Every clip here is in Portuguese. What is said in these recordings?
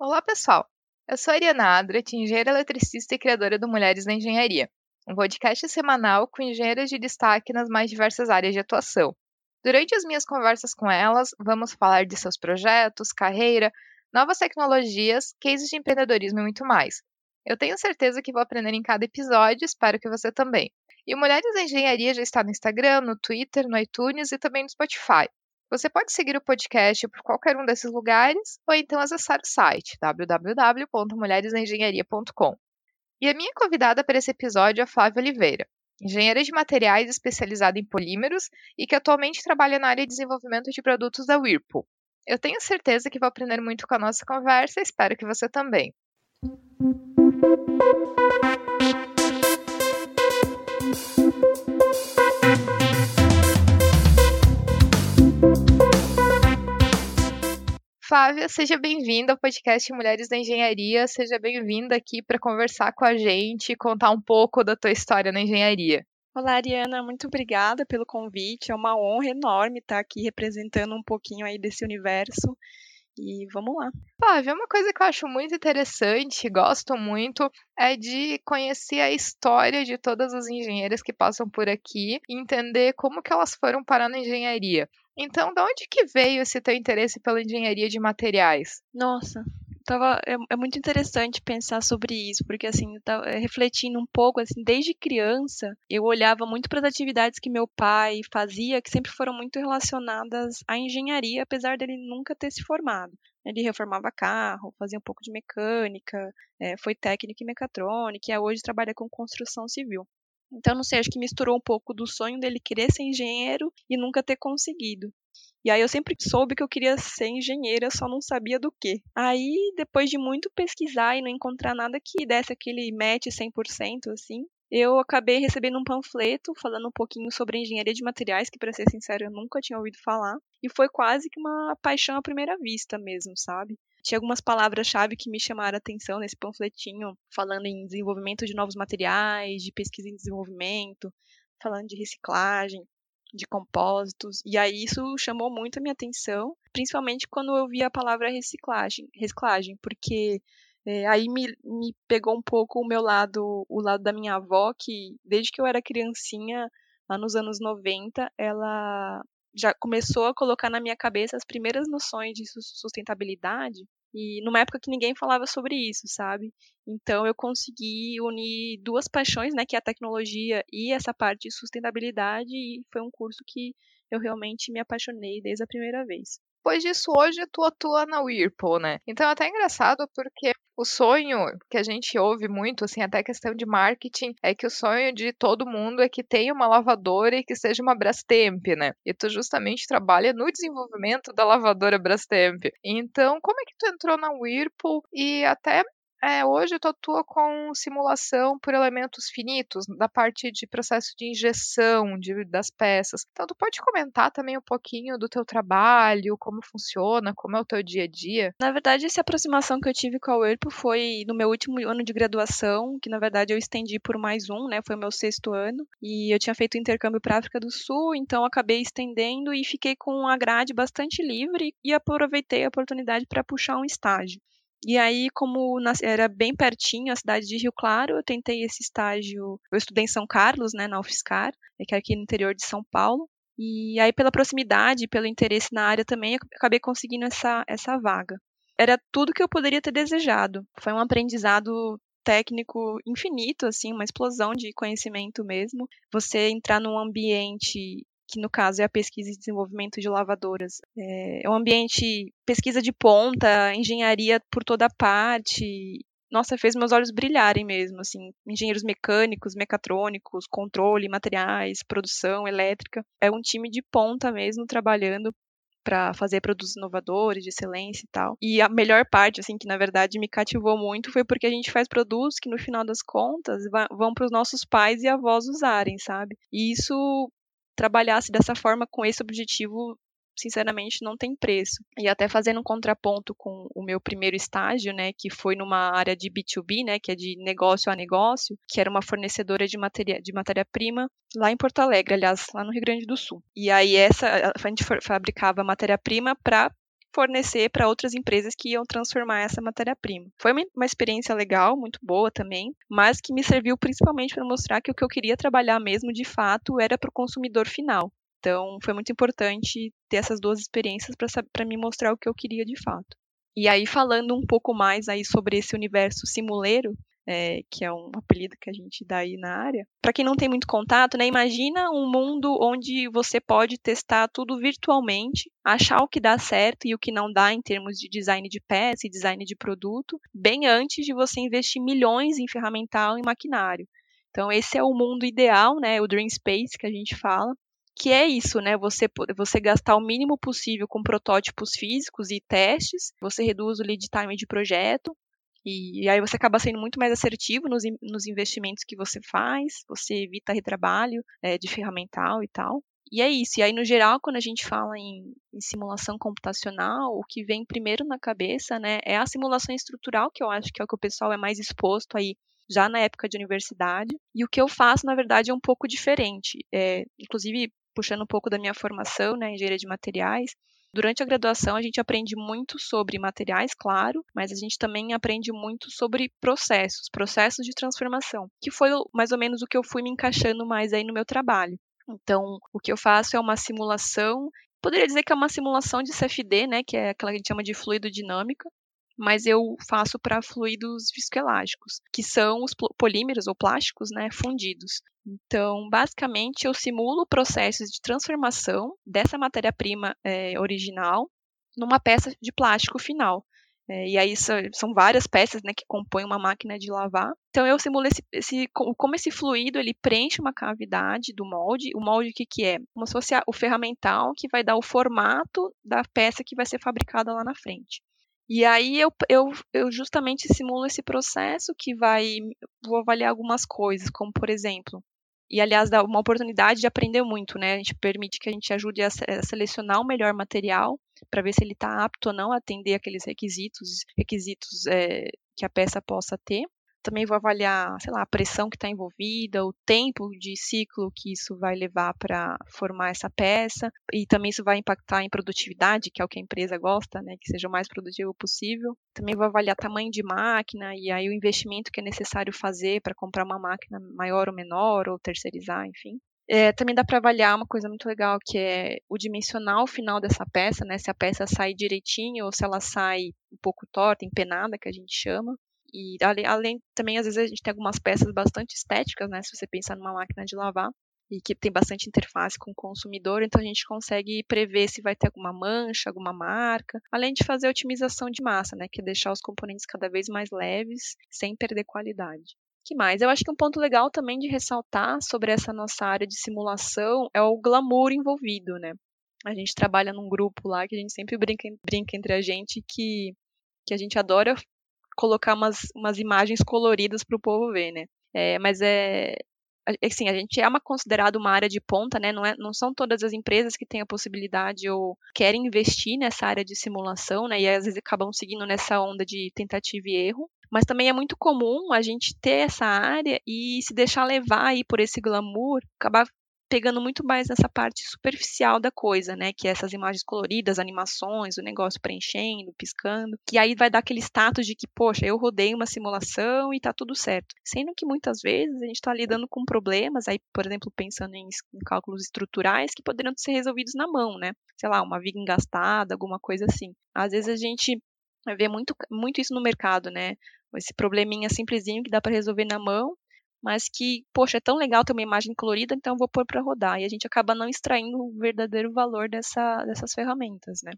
Olá, pessoal! Eu sou a Ariana Adret, engenheira eletricista e criadora do Mulheres na Engenharia, um podcast semanal com engenheiras de destaque nas mais diversas áreas de atuação. Durante as minhas conversas com elas, vamos falar de seus projetos, carreira, novas tecnologias, cases de empreendedorismo e muito mais. Eu tenho certeza que vou aprender em cada episódio, espero que você também. E o Mulheres da Engenharia já está no Instagram, no Twitter, no iTunes e também no Spotify. Você pode seguir o podcast por qualquer um desses lugares ou então acessar o site www.mulheresengenharia.com. E a minha convidada para esse episódio é Flávia Oliveira, engenheira de materiais especializada em polímeros e que atualmente trabalha na área de desenvolvimento de produtos da Whirlpool. Eu tenho certeza que vou aprender muito com a nossa conversa e espero que você também. Flávia, seja bem-vinda ao podcast Mulheres da Engenharia. Seja bem-vinda aqui para conversar com a gente e contar um pouco da tua história na engenharia. Olá, Ariana, muito obrigada pelo convite. É uma honra enorme estar aqui representando um pouquinho aí desse universo. E vamos lá. Flávia, uma coisa que eu acho muito interessante, gosto muito, é de conhecer a história de todas as engenheiras que passam por aqui e entender como que elas foram parar na engenharia. Então, de onde que veio esse teu interesse pela engenharia de materiais? Nossa, tava, é, é, muito interessante pensar sobre isso, porque assim, eu tava é, refletindo um pouco, assim, desde criança, eu olhava muito para as atividades que meu pai fazia, que sempre foram muito relacionadas à engenharia, apesar dele nunca ter se formado. Ele reformava carro, fazia um pouco de mecânica, é, foi técnico em mecatrônica e hoje trabalha com construção civil. Então, não sei, acho que misturou um pouco do sonho dele querer ser engenheiro e nunca ter conseguido. E aí eu sempre soube que eu queria ser engenheira, só não sabia do que. Aí, depois de muito pesquisar e não encontrar nada que desse aquele match 100%, assim, eu acabei recebendo um panfleto falando um pouquinho sobre engenharia de materiais, que para ser sincero eu nunca tinha ouvido falar, e foi quase que uma paixão à primeira vista mesmo, sabe? Tinha algumas palavras-chave que me chamaram a atenção nesse panfletinho, falando em desenvolvimento de novos materiais, de pesquisa em desenvolvimento, falando de reciclagem, de compósitos. E aí isso chamou muito a minha atenção, principalmente quando eu vi a palavra reciclagem, reciclagem porque é, aí me, me pegou um pouco o meu lado, o lado da minha avó, que desde que eu era criancinha, lá nos anos 90, ela já começou a colocar na minha cabeça as primeiras noções de sustentabilidade e numa época que ninguém falava sobre isso, sabe? Então eu consegui unir duas paixões, né, que é a tecnologia e essa parte de sustentabilidade, e foi um curso que eu realmente me apaixonei desde a primeira vez. Depois disso, hoje tu atua na Whirlpool, né? Então é até engraçado porque o sonho que a gente ouve muito, assim, até questão de marketing, é que o sonho de todo mundo é que tenha uma lavadora e que seja uma Brastemp, né? E tu justamente trabalha no desenvolvimento da lavadora Brastemp. Então, como é que tu entrou na Whirlpool e até é, hoje tu atua com simulação por elementos finitos, da parte de processo de injeção de, das peças. Então, tu pode comentar também um pouquinho do teu trabalho, como funciona, como é o teu dia a dia? Na verdade, essa aproximação que eu tive com a Whirlpool foi no meu último ano de graduação, que na verdade eu estendi por mais um, né? Foi o meu sexto ano. E eu tinha feito intercâmbio para África do Sul, então acabei estendendo e fiquei com a grade bastante livre e aproveitei a oportunidade para puxar um estágio. E aí, como era bem pertinho a cidade de Rio Claro, eu tentei esse estágio. Eu estudei em São Carlos, né, na UFSCar, que é aqui no interior de São Paulo. E aí, pela proximidade, pelo interesse na área também, eu acabei conseguindo essa, essa vaga. Era tudo que eu poderia ter desejado. Foi um aprendizado técnico infinito, assim, uma explosão de conhecimento mesmo. Você entrar num ambiente que no caso é a pesquisa e desenvolvimento de lavadoras. É, é um ambiente pesquisa de ponta, engenharia por toda parte. Nossa, fez meus olhos brilharem mesmo, assim, engenheiros mecânicos, mecatrônicos, controle, materiais, produção elétrica. É um time de ponta mesmo trabalhando para fazer produtos inovadores, de excelência e tal. E a melhor parte, assim, que na verdade me cativou muito foi porque a gente faz produtos que no final das contas vão para os nossos pais e avós usarem, sabe? E isso trabalhasse dessa forma com esse objetivo sinceramente não tem preço. E até fazendo um contraponto com o meu primeiro estágio, né, que foi numa área de B2B, né, que é de negócio a negócio, que era uma fornecedora de matéria de matéria-prima lá em Porto Alegre, aliás, lá no Rio Grande do Sul. E aí essa a gente fabricava matéria-prima para fornecer para outras empresas que iam transformar essa matéria-prima. Foi uma experiência legal, muito boa também, mas que me serviu principalmente para mostrar que o que eu queria trabalhar mesmo de fato era para o consumidor final. Então, foi muito importante ter essas duas experiências para me mostrar o que eu queria de fato. E aí, falando um pouco mais aí sobre esse universo simuleiro, é, que é um apelido que a gente dá aí na área. Para quem não tem muito contato, né, imagina um mundo onde você pode testar tudo virtualmente, achar o que dá certo e o que não dá em termos de design de peça e design de produto, bem antes de você investir milhões em ferramental e maquinário. Então esse é o mundo ideal, né, o dream space que a gente fala, que é isso, né? Você, você gastar o mínimo possível com protótipos físicos e testes, você reduz o lead time de projeto, e, aí você acaba sendo muito mais assertivo nos, nos investimentos que você faz, você evita retrabalho é, de ferramental e tal. E é isso. E aí, no geral, quando a gente fala em, em, simulação computacional, o que vem primeiro na cabeça, né, é a simulação estrutural, que eu acho que é o que o pessoal é mais exposto aí já na época de universidade. E o que eu faço, na verdade, é um pouco diferente. É, inclusive, puxando um pouco da minha formação, né, engenharia de materiais, Durante a graduação, a gente aprende muito sobre materiais, claro, mas a gente também aprende muito sobre processos, processos de transformação, que foi mais ou menos o que eu fui me encaixando mais aí no meu trabalho. Então, o que eu faço é uma simulação, poderia dizer que é uma simulação de CFD, né, que é aquela que a gente chama de fluido dinâmica, mas eu faço para fluidos viscoelásticos, que são os polímeros ou plásticos né, fundidos. Então, basicamente, eu simulo processos de transformação dessa matéria-prima é, original numa peça de plástico final. É, e aí são várias peças né, que compõem uma máquina de lavar. Então eu simulo esse, esse, como esse fluido ele preenche uma cavidade do molde. O molde o que, que é? Como se fosse o ferramental que vai dar o formato da peça que vai ser fabricada lá na frente. E aí eu, eu, eu justamente simulo esse processo que vai. Vou avaliar algumas coisas, como por exemplo. E aliás, dá uma oportunidade de aprender muito, né? A gente permite que a gente ajude a, selecionar o melhor material para ver se ele está apto ou não a atender aqueles requisitos, requisitos é, que a peça possa ter também vou avaliar, sei lá, a pressão que está envolvida, o tempo de ciclo que isso vai levar para formar essa peça, e também isso vai impactar em produtividade, que é o que a empresa gosta, né, que seja o mais produtivo possível. Também vou avaliar tamanho de máquina e aí o investimento que é necessário fazer para comprar uma máquina maior ou menor, ou terceirizar, enfim. É, também dá para avaliar uma coisa muito legal que é o dimensional final dessa peça, né? Se a peça sai direitinho ou se ela sai um pouco torta, empenada, que a gente chama. E além, além, também, às vezes, a gente tem algumas peças bastante estéticas, né? Se você pensar numa máquina de lavar, e que tem bastante interface com o consumidor, então a gente consegue prever se vai ter alguma mancha, alguma marca, além de fazer a otimização de massa, né? Que é deixar os componentes cada vez mais leves, sem perder qualidade. que mais? Eu acho que um ponto legal também de ressaltar sobre essa nossa área de simulação é o glamour envolvido, né? A gente trabalha num grupo lá que a gente sempre brinca, brinca entre a gente que que a gente adora colocar umas, umas imagens coloridas para o povo ver, né? É, mas é assim, a gente é uma considerado uma área de ponta, né? Não, é, não são todas as empresas que têm a possibilidade ou querem investir nessa área de simulação, né? E às vezes acabam seguindo nessa onda de tentativa e erro. Mas também é muito comum a gente ter essa área e se deixar levar aí por esse glamour, acabar pegando muito mais nessa parte superficial da coisa, né? Que é essas imagens coloridas, animações, o negócio preenchendo, piscando, que aí vai dar aquele status de que, poxa, eu rodei uma simulação e tá tudo certo. Sendo que muitas vezes a gente está lidando com problemas, aí, por exemplo, pensando em, em cálculos estruturais que poderiam ser resolvidos na mão, né? Sei lá, uma viga engastada, alguma coisa assim. Às vezes a gente vê muito, muito isso no mercado, né? Esse probleminha simplesinho que dá para resolver na mão mas que, poxa, é tão legal ter uma imagem colorida, então eu vou pôr para rodar. E a gente acaba não extraindo o verdadeiro valor dessa, dessas ferramentas, né?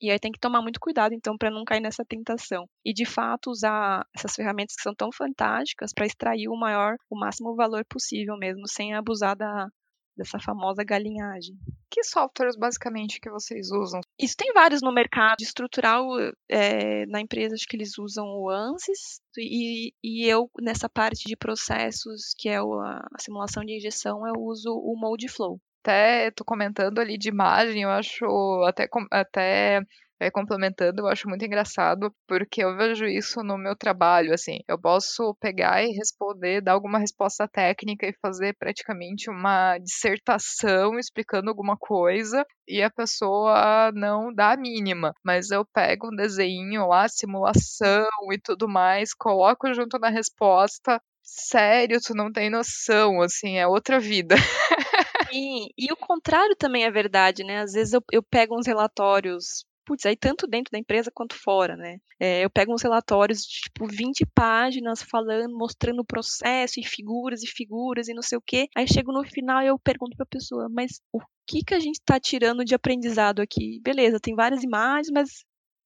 E aí tem que tomar muito cuidado, então, para não cair nessa tentação. E de fato usar essas ferramentas que são tão fantásticas para extrair o maior, o máximo valor possível mesmo, sem abusar da, dessa famosa galinhagem. Que softwares basicamente que vocês usam? Isso tem vários no mercado. Estrutural, é, na empresa, acho que eles usam o ANSYS. E, e eu, nessa parte de processos, que é a, a simulação de injeção, eu uso o Moldflow. Até tô comentando ali de imagem, eu acho até, até é, complementando, eu acho muito engraçado, porque eu vejo isso no meu trabalho, assim, eu posso pegar e responder, dar alguma resposta técnica e fazer praticamente uma dissertação explicando alguma coisa, e a pessoa não dá a mínima, mas eu pego um desenho lá, simulação e tudo mais, coloco junto na resposta, sério, tu não tem noção, assim, é outra vida. Sim, e o contrário também é verdade, né? Às vezes eu, eu pego uns relatórios putz, aí tanto dentro da empresa quanto fora, né? É, eu pego uns relatórios de tipo 20 páginas falando, mostrando o processo e figuras e figuras e não sei o quê. Aí chego no final e eu pergunto para a pessoa, mas o que que a gente está tirando de aprendizado aqui? Beleza, tem várias imagens, mas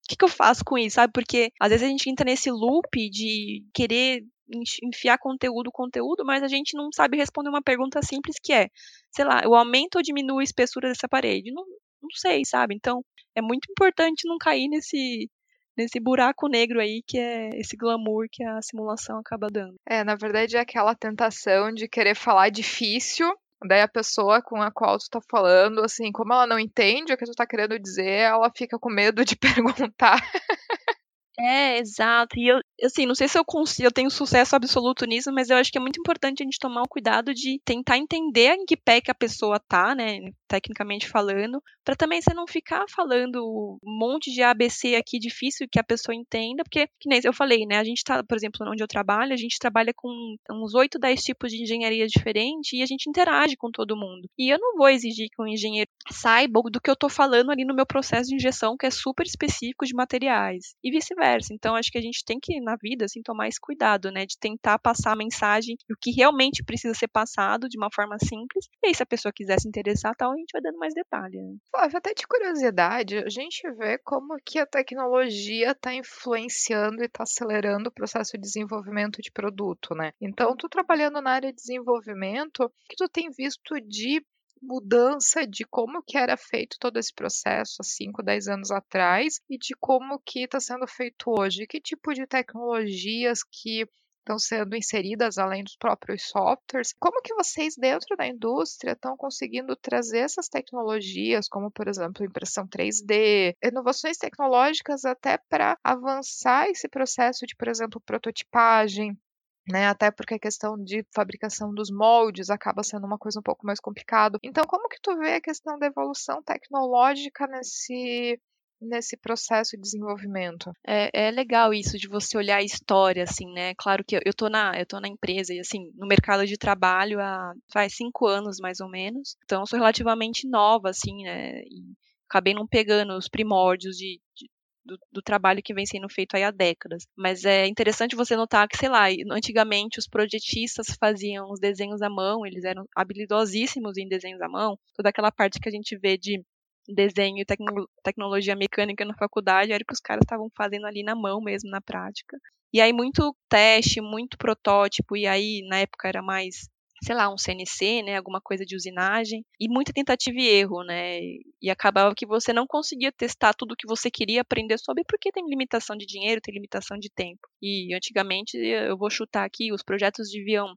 o que, que eu faço com isso, sabe? Porque às vezes a gente entra nesse loop de querer enfiar conteúdo, conteúdo, mas a gente não sabe responder uma pergunta simples que é, sei lá, eu aumento ou diminuo a espessura dessa parede? Não, não sei, sabe? Então, é muito importante não cair nesse nesse buraco negro aí que é esse glamour que a simulação acaba dando. É, na verdade é aquela tentação de querer falar difícil Daí a pessoa com a qual tu tá falando, assim, como ela não entende o que tu tá querendo dizer, ela fica com medo de perguntar. É, exato. E eu, assim, não sei se eu consigo, eu tenho sucesso absoluto nisso, mas eu acho que é muito importante a gente tomar o cuidado de tentar entender em que pé que a pessoa tá, né, tecnicamente falando, para também você não ficar falando um monte de ABC aqui difícil que a pessoa entenda, porque, que nem eu falei, né, a gente tá, por exemplo, onde eu trabalho, a gente trabalha com uns 8, 10 tipos de engenharia diferentes e a gente interage com todo mundo. E eu não vou exigir que o engenheiro saiba do que eu tô falando ali no meu processo de injeção, que é super específico de materiais, e vice-versa. Então, acho que a gente tem que, na vida, assim, tomar esse cuidado, né, de tentar passar a mensagem, o que realmente precisa ser passado de uma forma simples, e aí se a pessoa quiser se interessar, tal, a gente vai dando mais detalhe. Né? Flávia, até de curiosidade, a gente vê como que a tecnologia está influenciando e está acelerando o processo de desenvolvimento de produto, né? Então, tu trabalhando na área de desenvolvimento, o que tu tem visto de mudança de como que era feito todo esse processo há 5, 10 anos atrás e de como que está sendo feito hoje. Que tipo de tecnologias que estão sendo inseridas além dos próprios softwares. Como que vocês dentro da indústria estão conseguindo trazer essas tecnologias, como por exemplo impressão 3D, inovações tecnológicas até para avançar esse processo de, por exemplo, prototipagem, né? Até porque a questão de fabricação dos moldes acaba sendo uma coisa um pouco mais complicada. Então, como que tu vê a questão da evolução tecnológica nesse nesse processo de desenvolvimento. É, é, legal isso de você olhar a história, assim, né? Claro que eu, eu tô na eu tô na empresa e assim no mercado de trabalho há faz cinco anos mais ou menos, então sou relativamente nova, assim, né? E acabei não pegando os primórdios de, de do, do, trabalho que vem sendo feito aí há décadas. Mas é interessante você notar que, sei lá, antigamente os projetistas faziam os desenhos à mão, eles eram habilidosíssimos em desenhos à mão, toda aquela parte que a gente vê de desenho e tecno tecnologia mecânica na faculdade era o que os caras estavam fazendo ali na mão mesmo, na prática. E aí muito teste, muito protótipo, e aí na época era mais, sei lá, um CNC, né, alguma coisa de usinagem, e muita tentativa e erro, né, e acabava que você não conseguia testar tudo o que você queria aprender sobre, porque tem limitação de dinheiro, tem limitação de tempo. E antigamente, eu vou chutar aqui, os projetos deviam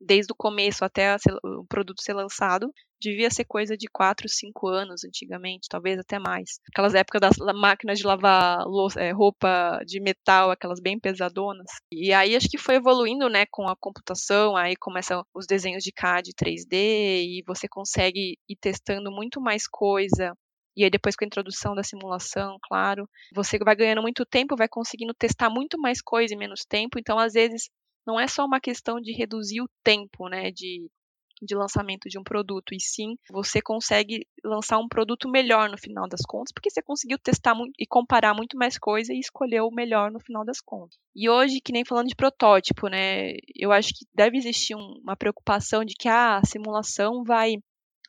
desde o começo até o produto ser lançado, devia ser coisa de 4, 5 anos antigamente, talvez até mais. Aquelas épocas das máquinas de lavar é, roupa de metal, aquelas bem pesadonas. E aí acho que foi evoluindo, né, com a computação, aí começam os desenhos de CAD 3D e você consegue ir testando muito mais coisa e aí depois com a introdução da simulação, claro, você vai ganhando muito tempo, vai conseguindo testar muito mais coisa em menos tempo, então às vezes não é só uma questão de reduzir o tempo, né, de, de lançamento de um produto, e sim você consegue lançar um produto melhor no final das contas, porque você conseguiu testar e comparar muito mais coisa e escolher o melhor no final das contas. E hoje, que nem falando de protótipo, né, eu acho que deve existir um, uma preocupação de que ah, a simulação vai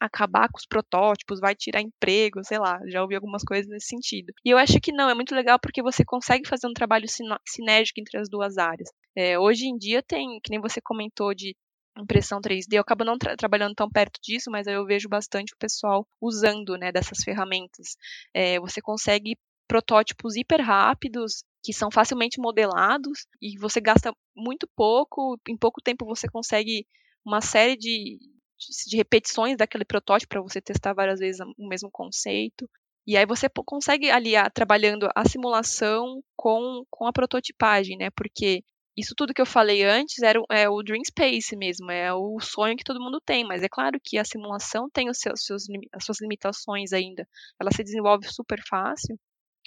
acabar com os protótipos, vai tirar emprego, sei lá, já ouvi algumas coisas nesse sentido. E eu acho que não, é muito legal porque você consegue fazer um trabalho sinérgico entre as duas áreas. É, hoje em dia tem, que nem você comentou de impressão 3D, eu acabo não tra trabalhando tão perto disso, mas eu vejo bastante o pessoal usando né, dessas ferramentas. É, você consegue protótipos hiper rápidos que são facilmente modelados e você gasta muito pouco, em pouco tempo você consegue uma série de, de repetições daquele protótipo para você testar várias vezes o mesmo conceito. E aí você consegue aliar trabalhando a simulação com, com a prototipagem, né? Porque isso tudo que eu falei antes era é o dream space mesmo, é o sonho que todo mundo tem, mas é claro que a simulação tem os seus, seus, as suas limitações ainda. Ela se desenvolve super fácil,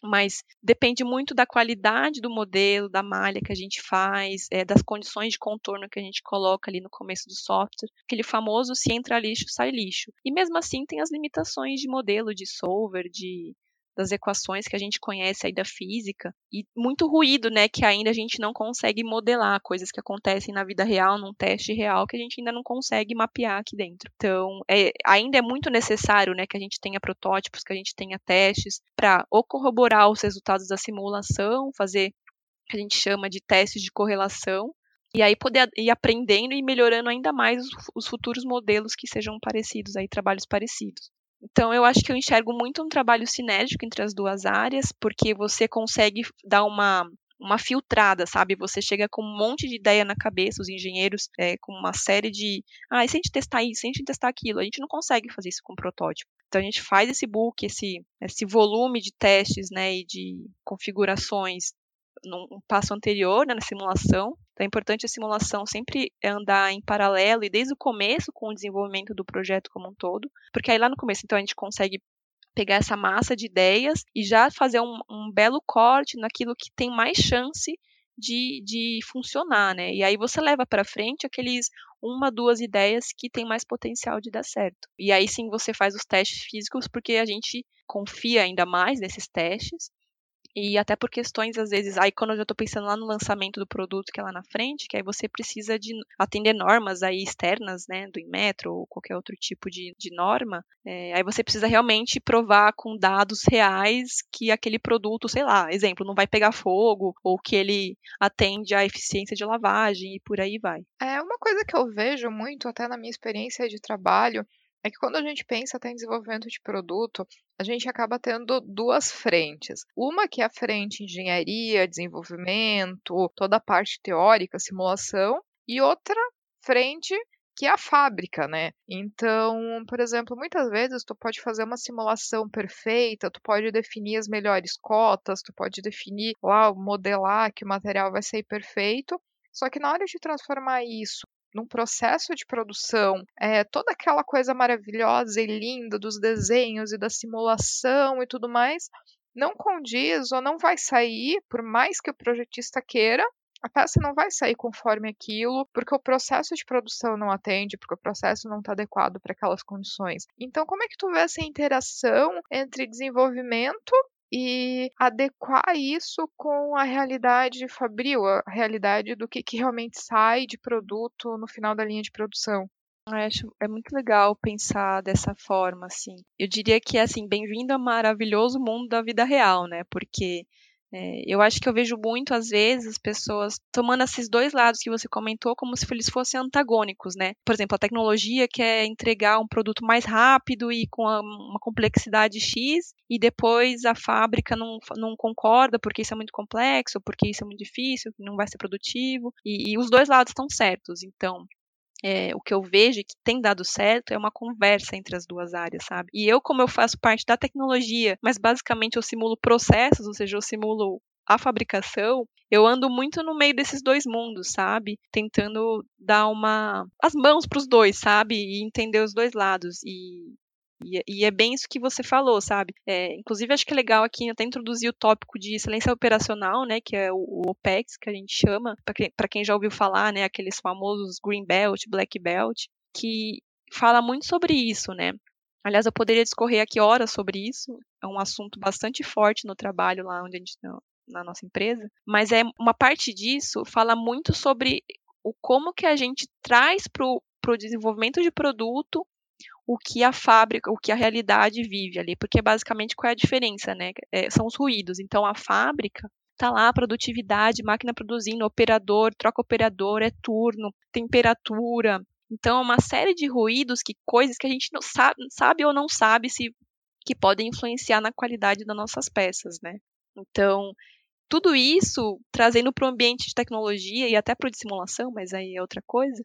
mas depende muito da qualidade do modelo, da malha que a gente faz, é, das condições de contorno que a gente coloca ali no começo do software, aquele famoso se entra lixo, sai lixo. E mesmo assim tem as limitações de modelo, de solver, de das equações que a gente conhece aí da física e muito ruído, né, que ainda a gente não consegue modelar, coisas que acontecem na vida real, num teste real que a gente ainda não consegue mapear aqui dentro. Então, é, ainda é muito necessário, né, que a gente tenha protótipos, que a gente tenha testes para corroborar os resultados da simulação, fazer o que a gente chama de testes de correlação, e aí poder ir aprendendo e melhorando ainda mais os, os futuros modelos que sejam parecidos, aí trabalhos parecidos. Então, eu acho que eu enxergo muito um trabalho sinérgico entre as duas áreas, porque você consegue dar uma, uma filtrada, sabe? Você chega com um monte de ideia na cabeça, os engenheiros é, com uma série de. Ah, e se a gente testar isso, se a gente testar aquilo? A gente não consegue fazer isso com protótipo. Então a gente faz esse book, esse, esse volume de testes né, e de configurações num passo anterior, né, na simulação. Então é importante a simulação sempre andar em paralelo e desde o começo com o desenvolvimento do projeto como um todo, porque aí lá no começo então a gente consegue pegar essa massa de ideias e já fazer um, um belo corte naquilo que tem mais chance de, de funcionar, né? E aí você leva para frente aqueles uma, duas ideias que tem mais potencial de dar certo. E aí sim você faz os testes físicos porque a gente confia ainda mais nesses testes e até por questões, às vezes, aí quando eu já estou pensando lá no lançamento do produto que é lá na frente, que aí você precisa de atender normas aí externas, né, do Inmetro ou qualquer outro tipo de, de norma, é, aí você precisa realmente provar com dados reais que aquele produto, sei lá, exemplo, não vai pegar fogo ou que ele atende à eficiência de lavagem e por aí vai. É uma coisa que eu vejo muito, até na minha experiência de trabalho, é que quando a gente pensa até em desenvolvimento de produto, a gente acaba tendo duas frentes. Uma que é a frente engenharia, desenvolvimento, toda a parte teórica, simulação, e outra frente que é a fábrica, né? Então, por exemplo, muitas vezes tu pode fazer uma simulação perfeita, tu pode definir as melhores cotas, tu pode definir lá, modelar que o material vai sair perfeito, só que na hora de transformar isso num processo de produção, é, toda aquela coisa maravilhosa e linda dos desenhos e da simulação e tudo mais, não condiz ou não vai sair, por mais que o projetista queira, a peça não vai sair conforme aquilo, porque o processo de produção não atende, porque o processo não está adequado para aquelas condições. Então, como é que tu vê essa interação entre desenvolvimento e adequar isso com a realidade fabril, a realidade do que, que realmente sai de produto no final da linha de produção. Eu acho é muito legal pensar dessa forma, assim. Eu diria que é assim, bem-vindo ao maravilhoso mundo da vida real, né? Porque é, eu acho que eu vejo muito, às vezes, as pessoas tomando esses dois lados que você comentou como se eles fossem antagônicos, né? Por exemplo, a tecnologia quer entregar um produto mais rápido e com uma complexidade X, e depois a fábrica não, não concorda porque isso é muito complexo, porque isso é muito difícil, não vai ser produtivo, e, e os dois lados estão certos. Então, é, o que eu vejo que tem dado certo é uma conversa entre as duas áreas, sabe? E eu, como eu faço parte da tecnologia, mas basicamente eu simulo processos, ou seja, eu simulo a fabricação, eu ando muito no meio desses dois mundos, sabe? Tentando dar uma as mãos para os dois, sabe? E entender os dois lados. E e, e, é bem isso que você falou, sabe? É, inclusive, acho que é legal aqui até introduzir o tópico de excelência operacional, né? Que é o, o OPEX, que a gente chama, para quem, quem já ouviu falar, né? Aqueles famosos Green Belt, Black Belt, que fala muito sobre isso, né? Aliás, eu poderia discorrer aqui horas sobre isso. É um assunto bastante forte no trabalho lá onde a gente na nossa empresa, mas é uma parte disso fala muito sobre o como que a gente traz para o desenvolvimento de produto o que a fábrica, o que a realidade vive ali, porque basicamente qual é a diferença, né? É, são os ruídos. Então a fábrica tá lá, produtividade, máquina produzindo, operador, troca operador, é turno, temperatura. Então, é uma série de ruídos, que coisas que a gente não sabe, sabe ou não sabe se que podem influenciar na qualidade das nossas peças, né? Então, tudo isso trazendo para o ambiente de tecnologia e até para o de simulação, mas aí é outra coisa,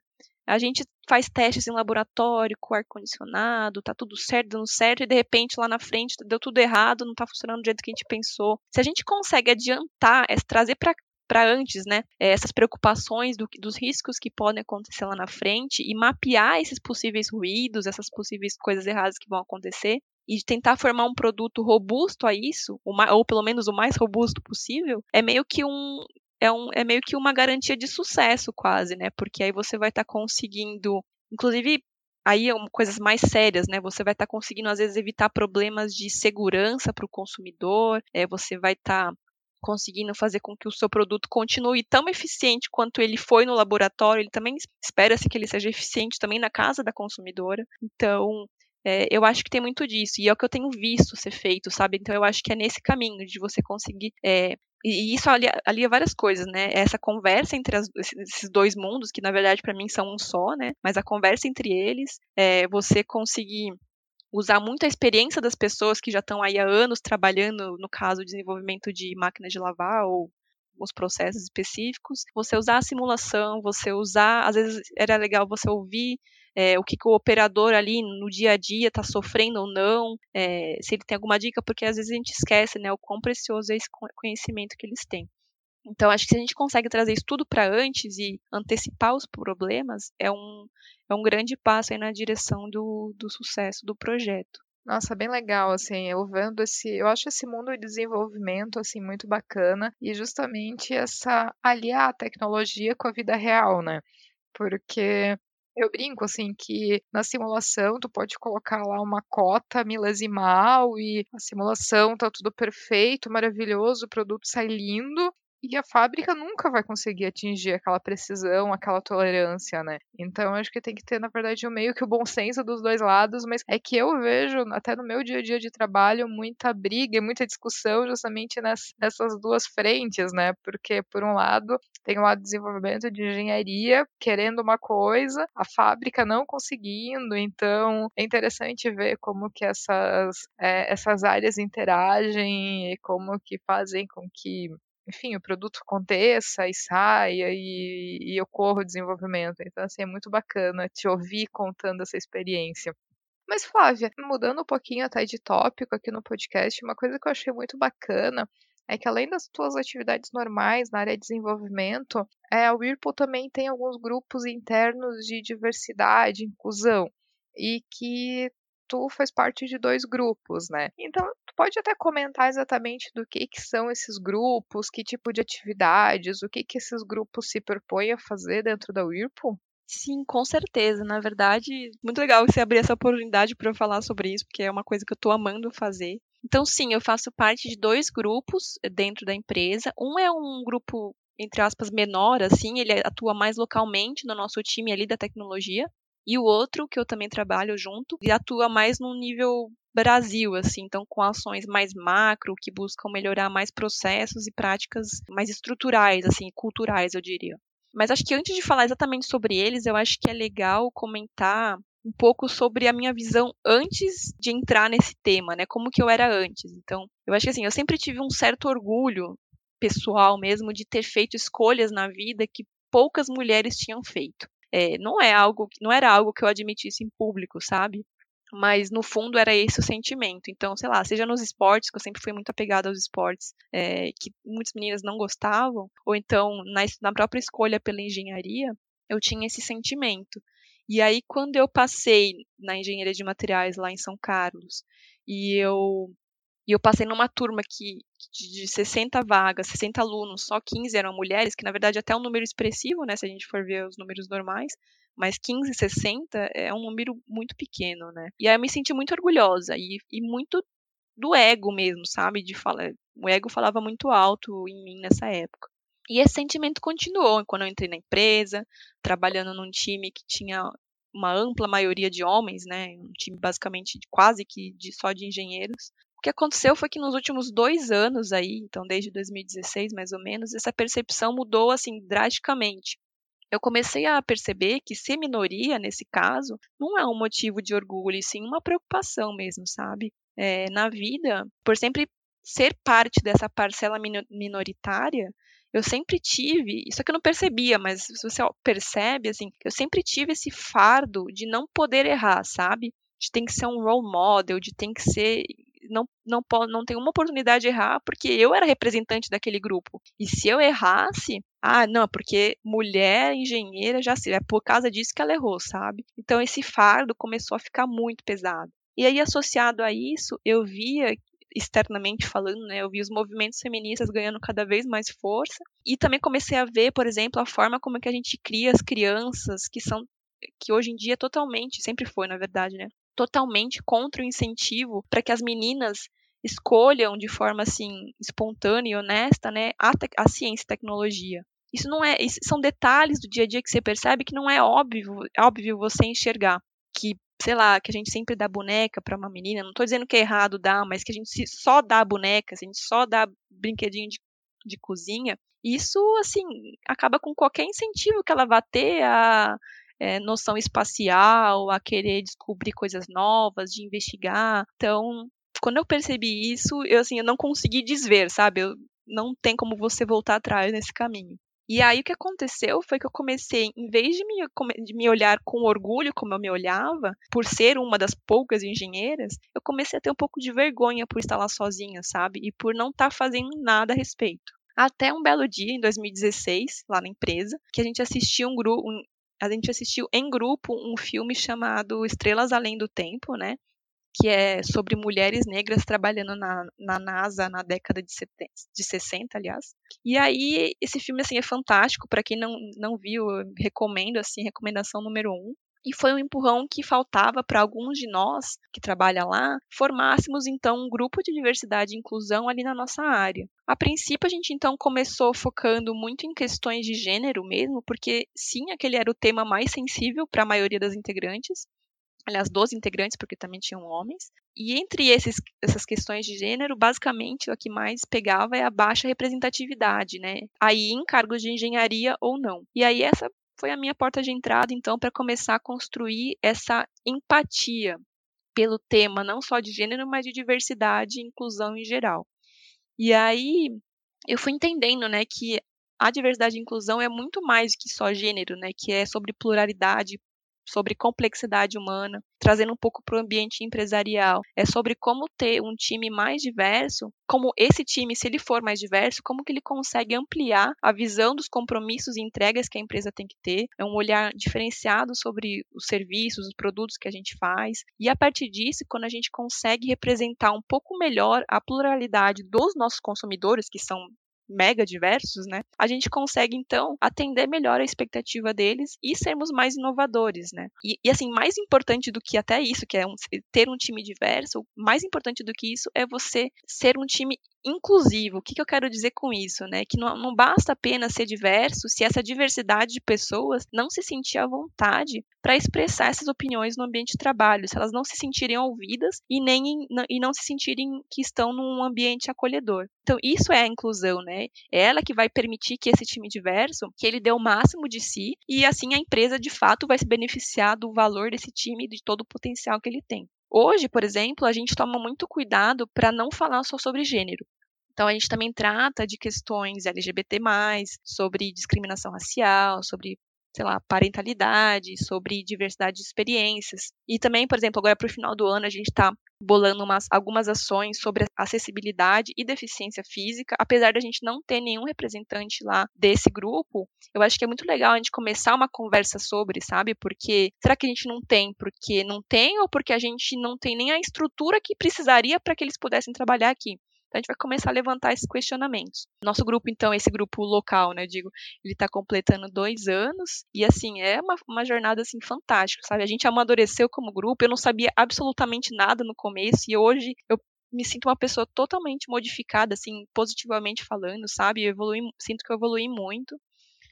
a gente faz testes em laboratório com ar-condicionado, tá tudo certo, dando certo, e de repente lá na frente deu tudo errado, não tá funcionando do jeito que a gente pensou. Se a gente consegue adiantar, é, trazer para para antes, né? É, essas preocupações do, dos riscos que podem acontecer lá na frente e mapear esses possíveis ruídos, essas possíveis coisas erradas que vão acontecer e tentar formar um produto robusto a isso, ou pelo menos o mais robusto possível, é meio que um é, um, é meio que uma garantia de sucesso quase, né? Porque aí você vai estar tá conseguindo, inclusive aí é coisas mais sérias, né? Você vai estar tá conseguindo às vezes evitar problemas de segurança para o consumidor, é, você vai estar tá conseguindo fazer com que o seu produto continue tão eficiente quanto ele foi no laboratório, ele também espera-se que ele seja eficiente também na casa da consumidora. Então, é, eu acho que tem muito disso, e é o que eu tenho visto ser feito, sabe? Então, eu acho que é nesse caminho de você conseguir. É, e isso alia, alia, várias coisas, né? Essa conversa entre as, esses dois mundos, que na verdade para mim são um só, né? Mas a conversa entre eles, é, você conseguir usar muito a experiência das pessoas que já estão aí há anos trabalhando, no caso, desenvolvimento de máquinas de lavar ou os processos específicos, você usar a simulação, você usar, às vezes era legal você ouvir é, o que, que, o operador ali no dia a dia está sofrendo ou não, é, se ele tem alguma dica, porque às vezes a gente esquece, né, o quão precioso é esse conhecimento que eles têm. Então, acho que se a gente consegue trazer isso tudo para antes e antecipar os problemas, é um, é um grande passo na direção do, do sucesso do projeto. Nossa, bem legal, assim, eu vendo esse, eu acho esse mundo de desenvolvimento, assim, muito bacana, e justamente essa, aliar a tecnologia com a vida real, né, porque eu brinco, assim, que na simulação tu pode colocar lá uma cota milesimal e a simulação tá tudo perfeito, maravilhoso, o produto sai lindo, e a fábrica nunca vai conseguir atingir aquela precisão, aquela tolerância, né? Então acho que tem que ter, na verdade, um meio que o bom senso dos dois lados, mas é que eu vejo, até no meu dia a dia de trabalho, muita briga e muita discussão justamente nessas duas frentes, né? Porque, por um lado, tem o lado de desenvolvimento de engenharia querendo uma coisa, a fábrica não conseguindo, então é interessante ver como que essas, é, essas áreas interagem e como que fazem com que enfim, o produto aconteça e saia e, e ocorra o desenvolvimento. Então, assim, é muito bacana te ouvir contando essa experiência. Mas, Flávia, mudando um pouquinho até de tópico aqui no podcast, uma coisa que eu achei muito bacana é que além das tuas atividades normais na área de desenvolvimento, é, a Whirlpool também tem alguns grupos internos de diversidade, inclusão, e que tu faz parte de dois grupos, né? Então, tu pode até comentar exatamente do que, que são esses grupos, que tipo de atividades, o que, que esses grupos se propõem a fazer dentro da Whirlpool? Sim, com certeza. Na verdade, muito legal você abrir essa oportunidade para eu falar sobre isso, porque é uma coisa que eu estou amando fazer. Então, sim, eu faço parte de dois grupos dentro da empresa. Um é um grupo entre aspas, menor, assim, ele atua mais localmente no nosso time ali da tecnologia. E o outro, que eu também trabalho junto, ele atua mais no nível Brasil, assim, então com ações mais macro, que buscam melhorar mais processos e práticas mais estruturais, assim, culturais, eu diria. Mas acho que antes de falar exatamente sobre eles, eu acho que é legal comentar um pouco sobre a minha visão antes de entrar nesse tema, né? Como que eu era antes. Então, eu acho que assim, eu sempre tive um certo orgulho pessoal mesmo de ter feito escolhas na vida que poucas mulheres tinham feito. É, não é algo, não era algo que eu admitisse em público, sabe? Mas no fundo era esse o sentimento. Então, sei lá, seja nos esportes, que eu sempre fui muito apegada aos esportes, é, que muitas meninas não gostavam, ou então na, na própria escolha pela engenharia, eu tinha esse sentimento. E aí, quando eu passei na engenharia de materiais lá em São Carlos, e eu e eu passei numa turma que de 60 vagas, 60 alunos, só 15 eram mulheres, que na verdade até é um número expressivo, né, se a gente for ver os números normais, mas 15, 60 é um número muito pequeno, né? E aí eu me senti muito orgulhosa e, e muito do ego mesmo, sabe? De falar, o ego falava muito alto em mim nessa época. E esse sentimento continuou quando eu entrei na empresa, trabalhando num time que tinha uma ampla maioria de homens, né? Um time basicamente quase que de, só de engenheiros. O que aconteceu foi que nos últimos dois anos aí, então desde 2016 mais ou menos, essa percepção mudou assim drasticamente. Eu comecei a perceber que ser minoria nesse caso não é um motivo de orgulho, e sim uma preocupação mesmo, sabe? É, na vida, por sempre ser parte dessa parcela minoritária, eu sempre tive, isso que eu não percebia, mas se você percebe, assim, eu sempre tive esse fardo de não poder errar, sabe? De tem que ser um role model, de tem que ser não, não, não tem uma oportunidade de errar porque eu era representante daquele grupo. E se eu errasse, ah, não, porque mulher engenheira já se é por causa disso que ela errou, sabe? Então esse fardo começou a ficar muito pesado. E aí associado a isso, eu via externamente falando, né, eu vi os movimentos feministas ganhando cada vez mais força e também comecei a ver, por exemplo, a forma como é que a gente cria as crianças que são que hoje em dia totalmente, sempre foi, na verdade, né, totalmente contra o incentivo para que as meninas escolham de forma assim espontânea e honesta, né, a, a ciência e tecnologia. Isso não é, isso são detalhes do dia a dia que você percebe que não é óbvio, óbvio você enxergar que sei lá, que a gente sempre dá boneca para uma menina, não estou dizendo que é errado dar, mas que a gente só dá boneca, a gente só dá brinquedinho de, de cozinha, isso, assim, acaba com qualquer incentivo que ela vá ter a é, noção espacial, a querer descobrir coisas novas, de investigar. Então, quando eu percebi isso, eu, assim, eu não consegui desver, sabe? Eu, não tem como você voltar atrás nesse caminho. E aí o que aconteceu foi que eu comecei, em vez de me, de me olhar com orgulho como eu me olhava, por ser uma das poucas engenheiras, eu comecei a ter um pouco de vergonha por estar lá sozinha, sabe? E por não estar tá fazendo nada a respeito. Até um belo dia, em 2016, lá na empresa, que a gente assistiu um grupo, a gente assistiu em grupo um filme chamado Estrelas Além do Tempo, né? que é sobre mulheres negras trabalhando na, na NASA na década de, 70, de 60, aliás. E aí, esse filme, assim, é fantástico, para quem não, não viu, recomendo, assim, recomendação número um. E foi um empurrão que faltava para alguns de nós que trabalham lá formássemos então um grupo de diversidade e inclusão ali na nossa área. A princípio a gente então começou focando muito em questões de gênero mesmo, porque sim, aquele era o tema mais sensível para a maioria das integrantes, aliás, 12 integrantes, porque também tinham homens. E entre esses, essas questões de gênero, basicamente, o que mais pegava é a baixa representatividade, né? Aí em cargos de engenharia ou não. E aí essa foi a minha porta de entrada, então, para começar a construir essa empatia pelo tema, não só de gênero, mas de diversidade e inclusão em geral. E aí eu fui entendendo, né, que a diversidade e inclusão é muito mais que só gênero, né, que é sobre pluralidade, sobre complexidade humana, trazendo um pouco para o ambiente empresarial. É sobre como ter um time mais diverso, como esse time, se ele for mais diverso, como que ele consegue ampliar a visão dos compromissos e entregas que a empresa tem que ter, é um olhar diferenciado sobre os serviços, os produtos que a gente faz. E a partir disso, quando a gente consegue representar um pouco melhor a pluralidade dos nossos consumidores, que são mega diversos, né? A gente consegue então atender melhor a expectativa deles e sermos mais inovadores, né? E, e assim, mais importante do que até isso, que é um, ter um time diverso, mais importante do que isso é você ser um time inclusivo. O que, que eu quero dizer com isso, né? Que não, não basta apenas ser diverso se essa diversidade de pessoas não se sentir à vontade para expressar essas opiniões no ambiente de trabalho, se elas não se sentirem ouvidas e nem e não se sentirem que estão num ambiente acolhedor. Então isso é a inclusão, né? É ela que vai permitir que esse time diverso, que ele dê o máximo de si e assim a empresa de fato vai se beneficiar do valor desse time e de todo o potencial que ele tem. Hoje, por exemplo, a gente toma muito cuidado para não falar só sobre gênero. Então, a gente também trata de questões LGBT, sobre discriminação racial, sobre sei lá, parentalidade, sobre diversidade de experiências. E também, por exemplo, agora para o final do ano, a gente está bolando umas, algumas ações sobre acessibilidade e deficiência física. Apesar da gente não ter nenhum representante lá desse grupo, eu acho que é muito legal a gente começar uma conversa sobre, sabe? Porque será que a gente não tem porque não tem ou porque a gente não tem nem a estrutura que precisaria para que eles pudessem trabalhar aqui? Então a gente vai começar a levantar esses questionamentos. Nosso grupo, então, esse grupo local, né, digo, ele está completando dois anos e assim é uma, uma jornada assim fantástica, sabe? A gente amadureceu como grupo. Eu não sabia absolutamente nada no começo e hoje eu me sinto uma pessoa totalmente modificada, assim, positivamente falando, sabe? Eu evolui, sinto que eu evolui muito.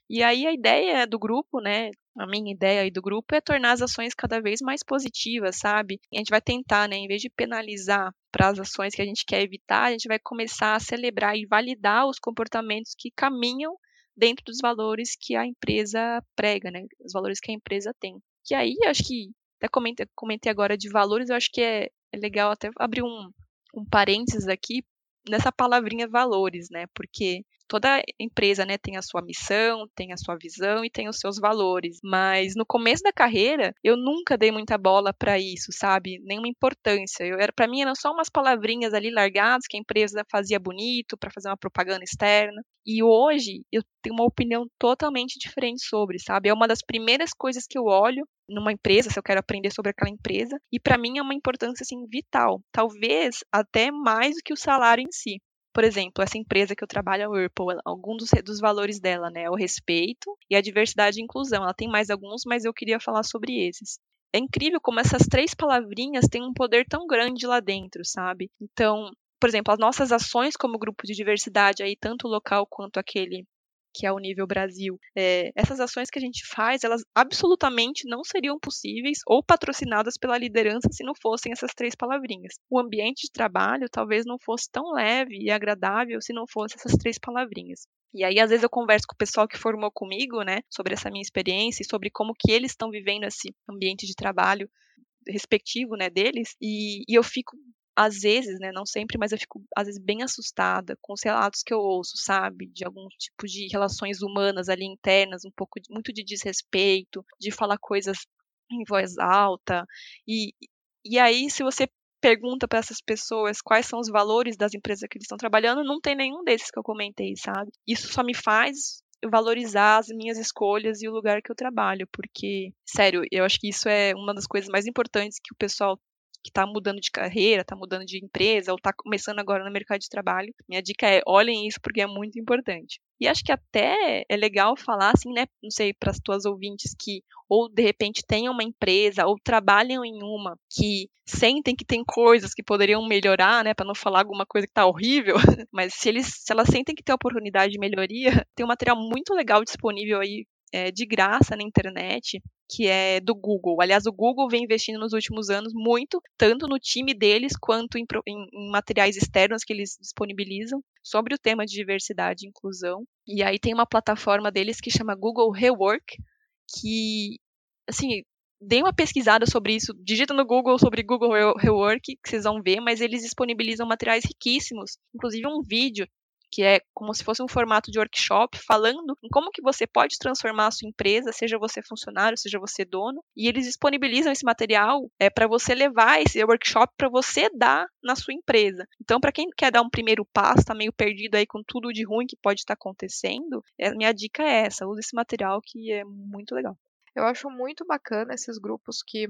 E aí a ideia do grupo, né, a minha ideia aí do grupo é tornar as ações cada vez mais positivas, sabe? A gente vai tentar, né, em vez de penalizar para as ações que a gente quer evitar, a gente vai começar a celebrar e validar os comportamentos que caminham dentro dos valores que a empresa prega, né? Os valores que a empresa tem. Que aí, acho que até comentei, comentei agora de valores, eu acho que é, é legal até abrir um, um parênteses aqui nessa palavrinha valores, né? Porque toda empresa, né, tem a sua missão, tem a sua visão e tem os seus valores. Mas no começo da carreira, eu nunca dei muita bola para isso, sabe? Nenhuma importância. Eu era para mim eram só umas palavrinhas ali largadas que a empresa fazia bonito para fazer uma propaganda externa. E hoje eu tenho uma opinião totalmente diferente sobre, sabe? É uma das primeiras coisas que eu olho numa empresa, se eu quero aprender sobre aquela empresa, e para mim é uma importância assim vital, talvez até mais do que o salário em si. Por exemplo, essa empresa que eu trabalho, a Whirlpool, alguns dos, dos valores dela, né, é o respeito e a diversidade e inclusão. Ela tem mais alguns, mas eu queria falar sobre esses. É incrível como essas três palavrinhas têm um poder tão grande lá dentro, sabe? Então, por exemplo, as nossas ações como grupo de diversidade aí, tanto local quanto aquele que é o nível Brasil, é, essas ações que a gente faz, elas absolutamente não seriam possíveis ou patrocinadas pela liderança se não fossem essas três palavrinhas. O ambiente de trabalho talvez não fosse tão leve e agradável se não fossem essas três palavrinhas. E aí, às vezes, eu converso com o pessoal que formou comigo, né, sobre essa minha experiência e sobre como que eles estão vivendo esse ambiente de trabalho respectivo, né, deles, e, e eu fico às vezes, né, não sempre, mas eu fico às vezes bem assustada com os relatos que eu ouço, sabe, de algum tipo de relações humanas ali internas, um pouco muito de desrespeito, de falar coisas em voz alta. E, e aí, se você pergunta para essas pessoas quais são os valores das empresas que eles estão trabalhando, não tem nenhum desses que eu comentei, sabe? Isso só me faz valorizar as minhas escolhas e o lugar que eu trabalho, porque, sério, eu acho que isso é uma das coisas mais importantes que o pessoal que está mudando de carreira, está mudando de empresa ou está começando agora no mercado de trabalho, minha dica é olhem isso porque é muito importante. E acho que até é legal falar assim, né, não sei, para as tuas ouvintes que ou de repente tenham uma empresa ou trabalham em uma que sentem que tem coisas que poderiam melhorar, né, para não falar alguma coisa que está horrível, mas se eles se elas sentem que tem oportunidade de melhoria, tem um material muito legal disponível aí é, de graça na internet, que é do Google. Aliás, o Google vem investindo nos últimos anos muito, tanto no time deles quanto em, em, em, materiais externos que eles disponibilizam sobre o tema de diversidade e inclusão. E aí tem uma plataforma deles que chama Google Rework, que, assim, dê uma pesquisada sobre isso, digita no Google sobre Google Rework, que vocês vão ver, mas eles disponibilizam materiais riquíssimos, inclusive um vídeo que é como se fosse um formato de workshop, falando em como que você pode transformar a sua empresa, seja você funcionário, seja você dono, e eles disponibilizam esse material é, para você levar esse workshop para você dar na sua empresa. Então, para quem quer dar um primeiro passo, está meio perdido aí com tudo de ruim que pode estar tá acontecendo, é, minha dica é essa, use esse material que é muito legal. Eu acho muito bacana esses grupos que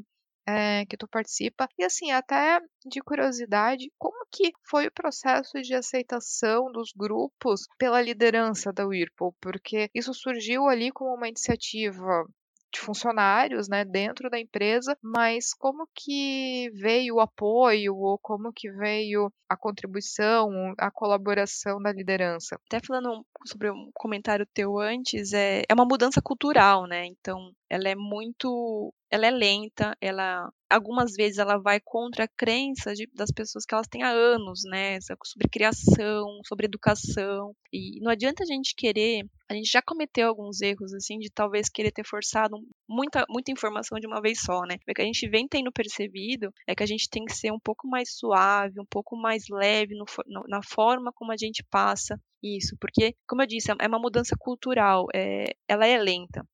é, que tu participa. E assim, até de curiosidade, como que foi o processo de aceitação dos grupos pela liderança da Whirlpool? Porque isso surgiu ali como uma iniciativa de funcionários, né, dentro da empresa, mas como que veio o apoio ou como que veio a contribuição, a colaboração da liderança? Até falando sobre um comentário teu antes, é, é uma mudança cultural, né? Então, ela é muito ela é lenta, ela algumas vezes ela vai contra a crença de, das pessoas que elas têm há anos, né, sobre criação, sobre educação. E não adianta a gente querer, a gente já cometeu alguns erros assim de talvez querer ter forçado muita muita informação de uma vez só, né? O que a gente vem tendo percebido é que a gente tem que ser um pouco mais suave, um pouco mais leve no, na forma como a gente passa isso, porque como eu disse, é uma mudança cultural, é, ela é lenta.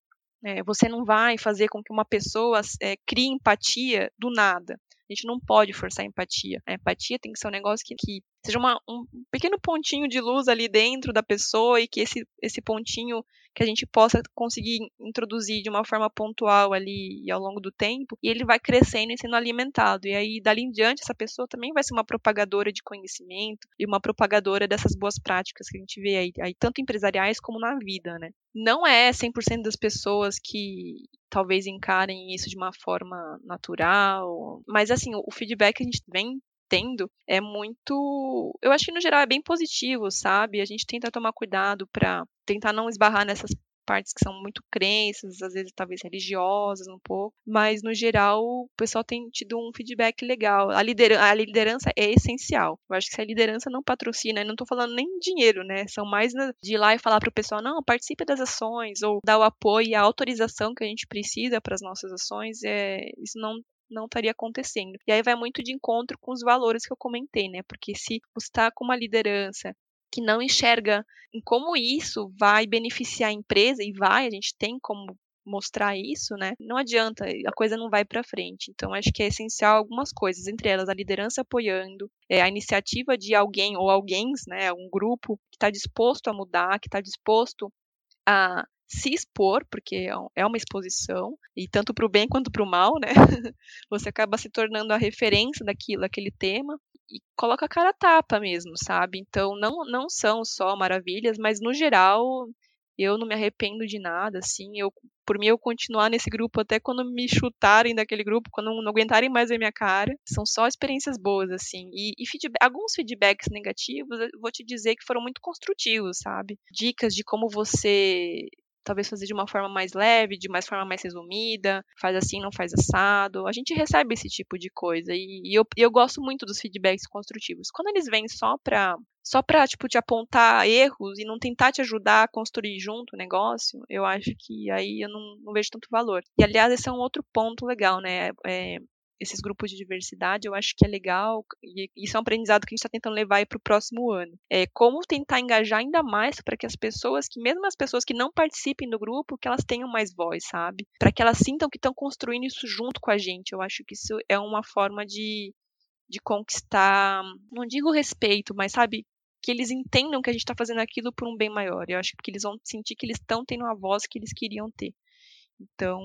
É, você não vai fazer com que uma pessoa é, crie empatia do nada. A gente não pode forçar a empatia. A empatia tem que ser um negócio que, que seja uma, um pequeno pontinho de luz ali dentro da pessoa e que esse, esse pontinho que a gente possa conseguir introduzir de uma forma pontual ali ao longo do tempo, e ele vai crescendo e sendo alimentado. E aí, dali em diante, essa pessoa também vai ser uma propagadora de conhecimento e uma propagadora dessas boas práticas que a gente vê aí, aí tanto empresariais como na vida, né? Não é 100% das pessoas que talvez encarem isso de uma forma natural, mas assim, o feedback que a gente vem tendo é muito. Eu acho que no geral é bem positivo, sabe? A gente tenta tomar cuidado para tentar não esbarrar nessas partes que são muito crenças, às vezes talvez religiosas um pouco, mas no geral o pessoal tem tido um feedback legal. A, a liderança é essencial. Eu acho que se a liderança não patrocina, e não estou falando nem dinheiro, né? São mais de ir lá e falar para o pessoal, não, participe das ações, ou dar o apoio e a autorização que a gente precisa para as nossas ações, é, isso não não estaria acontecendo. E aí vai muito de encontro com os valores que eu comentei, né? Porque se você está com uma liderança que não enxerga em como isso vai beneficiar a empresa e vai, a gente tem como mostrar isso, né? Não adianta, a coisa não vai para frente. Então acho que é essencial algumas coisas, entre elas a liderança apoiando, é, a iniciativa de alguém ou alguém, né, um grupo que está disposto a mudar, que está disposto a se expor, porque é, é uma exposição, e tanto para o bem quanto para o mal, né? Você acaba se tornando a referência daquilo, aquele tema, e coloca a cara a tapa mesmo, sabe? Então não, não são só maravilhas, mas no geral eu não me arrependo de nada, assim, eu por mim eu continuar nesse grupo até quando me chutarem daquele grupo, quando não aguentarem mais ver minha cara. São só experiências boas, assim. E, e feedback, alguns feedbacks negativos, eu vou te dizer que foram muito construtivos, sabe? Dicas de como você talvez fazer de uma forma mais leve, de uma forma mais resumida, faz assim, não faz assado. A gente recebe esse tipo de coisa e, e eu, eu gosto muito dos feedbacks construtivos. Quando eles vêm só para só para tipo te apontar erros e não tentar te ajudar a construir junto o negócio, eu acho que aí eu não, não vejo tanto valor. E aliás, esse é um outro ponto legal, né? É, esses grupos de diversidade, eu acho que é legal, e isso é um aprendizado que a gente está tentando levar para o próximo ano. É como tentar engajar ainda mais para que as pessoas, que mesmo as pessoas que não participem do grupo, que elas tenham mais voz, sabe? Para que elas sintam que estão construindo isso junto com a gente. Eu acho que isso é uma forma de, de conquistar, não digo respeito, mas sabe, que eles entendam que a gente está fazendo aquilo por um bem maior. Eu acho que eles vão sentir que eles estão tendo a voz que eles queriam ter. Então,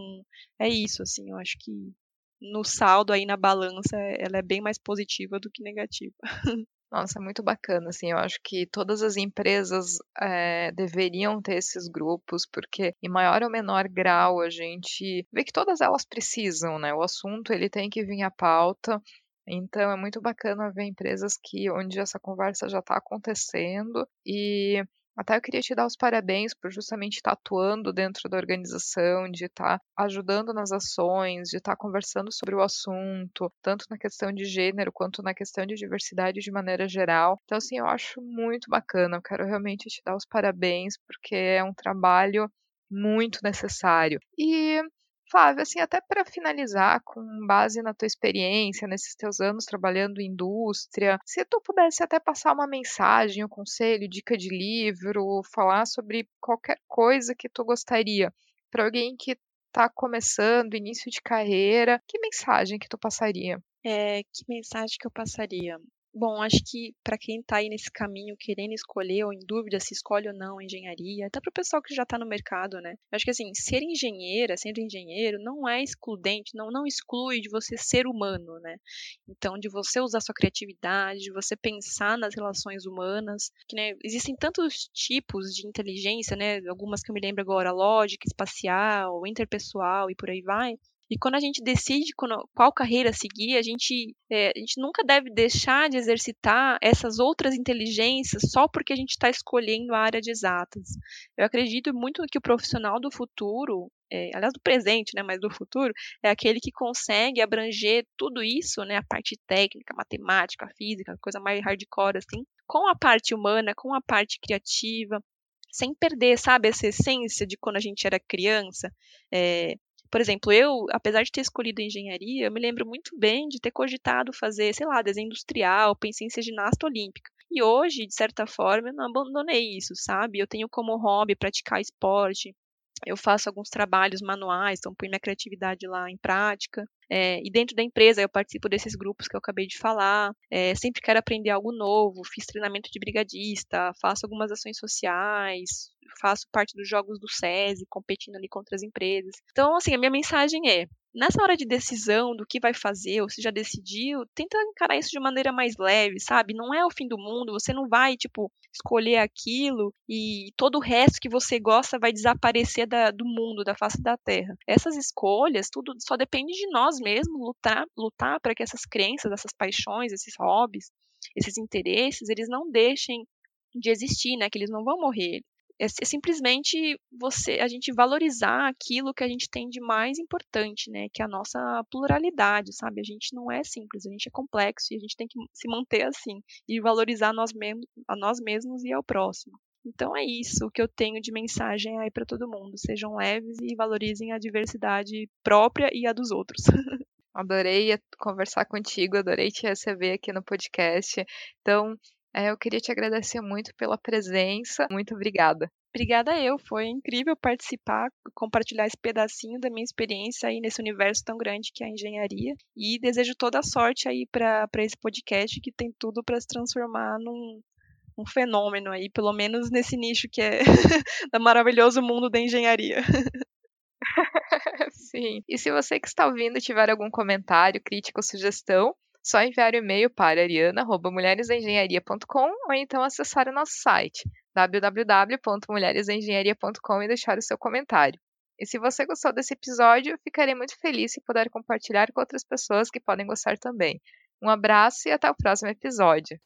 é isso, assim, eu acho que no saldo aí na balança, ela é bem mais positiva do que negativa. Nossa, é muito bacana, assim, eu acho que todas as empresas é, deveriam ter esses grupos, porque em maior ou menor grau a gente vê que todas elas precisam, né, o assunto ele tem que vir à pauta, então é muito bacana ver empresas que onde essa conversa já está acontecendo e até eu queria te dar os parabéns por justamente estar atuando dentro da organização, de estar ajudando nas ações, de estar conversando sobre o assunto, tanto na questão de gênero quanto na questão de diversidade de maneira geral. Então, assim, eu acho muito bacana. Eu quero realmente te dar os parabéns, porque é um trabalho muito necessário. E Flávia, assim, até para finalizar, com base na tua experiência, nesses teus anos trabalhando em indústria, se tu pudesse até passar uma mensagem, um conselho, dica de livro, falar sobre qualquer coisa que tu gostaria para alguém que está começando, início de carreira, que mensagem que tu passaria? É, que mensagem que eu passaria? Bom, acho que para quem está aí nesse caminho querendo escolher ou em dúvida se escolhe ou não engenharia, até para o pessoal que já está no mercado, né? Acho que assim, ser engenheira, sendo engenheiro, não é excludente, não, não exclui de você ser humano, né? Então, de você usar sua criatividade, de você pensar nas relações humanas, que né, existem tantos tipos de inteligência, né? Algumas que eu me lembro agora, lógica, espacial, interpessoal e por aí vai. E quando a gente decide qual carreira seguir, a gente, é, a gente nunca deve deixar de exercitar essas outras inteligências só porque a gente está escolhendo a área de exatas. Eu acredito muito que o profissional do futuro, é, aliás do presente, né, mas do futuro, é aquele que consegue abranger tudo isso, né, a parte técnica, matemática, física, coisa mais hardcore assim, com a parte humana, com a parte criativa, sem perder, sabe, essa essência de quando a gente era criança. É, por exemplo, eu, apesar de ter escolhido engenharia, eu me lembro muito bem de ter cogitado fazer, sei lá, desenho industrial, pensei em ser ginasta olímpica. E hoje, de certa forma, eu não abandonei isso, sabe? Eu tenho como hobby praticar esporte, eu faço alguns trabalhos manuais, então ponho minha criatividade lá em prática. É, e dentro da empresa eu participo desses grupos que eu acabei de falar. É, sempre quero aprender algo novo, fiz treinamento de brigadista, faço algumas ações sociais, faço parte dos jogos do SESI, competindo ali contra as empresas. Então, assim, a minha mensagem é: nessa hora de decisão do que vai fazer, ou se já decidiu, tenta encarar isso de maneira mais leve, sabe? Não é o fim do mundo, você não vai, tipo, escolher aquilo e todo o resto que você gosta vai desaparecer da, do mundo, da face da terra. Essas escolhas, tudo só depende de nós mesmos lutar, lutar para que essas crenças, essas paixões, esses hobbies, esses interesses, eles não deixem de existir, né? Que eles não vão morrer. É, é, simplesmente você, a gente valorizar aquilo que a gente tem de mais importante, né? Que é a nossa pluralidade, sabe? A gente não é simples, a gente é complexo e a gente tem que se manter assim e valorizar nós mesmos, a nós mesmos e ao próximo. Então é isso que eu tenho de mensagem aí para todo mundo. Sejam leves e valorizem a diversidade própria e a dos outros. Adorei conversar contigo, adorei te receber aqui no podcast. Então, É, eu queria te agradecer muito pela presença. Muito obrigada. Obrigada eu, foi incrível participar, compartilhar esse pedacinho da minha experiência aí nesse universo tão grande que é a engenharia e desejo toda a sorte aí para esse podcast que tem tudo para se transformar num, um fenômeno aí, pelo menos nesse nicho que é do maravilhoso mundo da engenharia. Sim. E se você que está ouvindo tiver algum comentário, crítica ou sugestão, só enviar o e-mail para ariana.mulheresengenharia.com ou então acessar o nosso site www.mulheresengenharia.com e deixar o seu comentário. E se você gostou desse episódio, ficarei muito feliz se puder compartilhar com outras pessoas que podem gostar também. Um abraço e até o próximo episódio.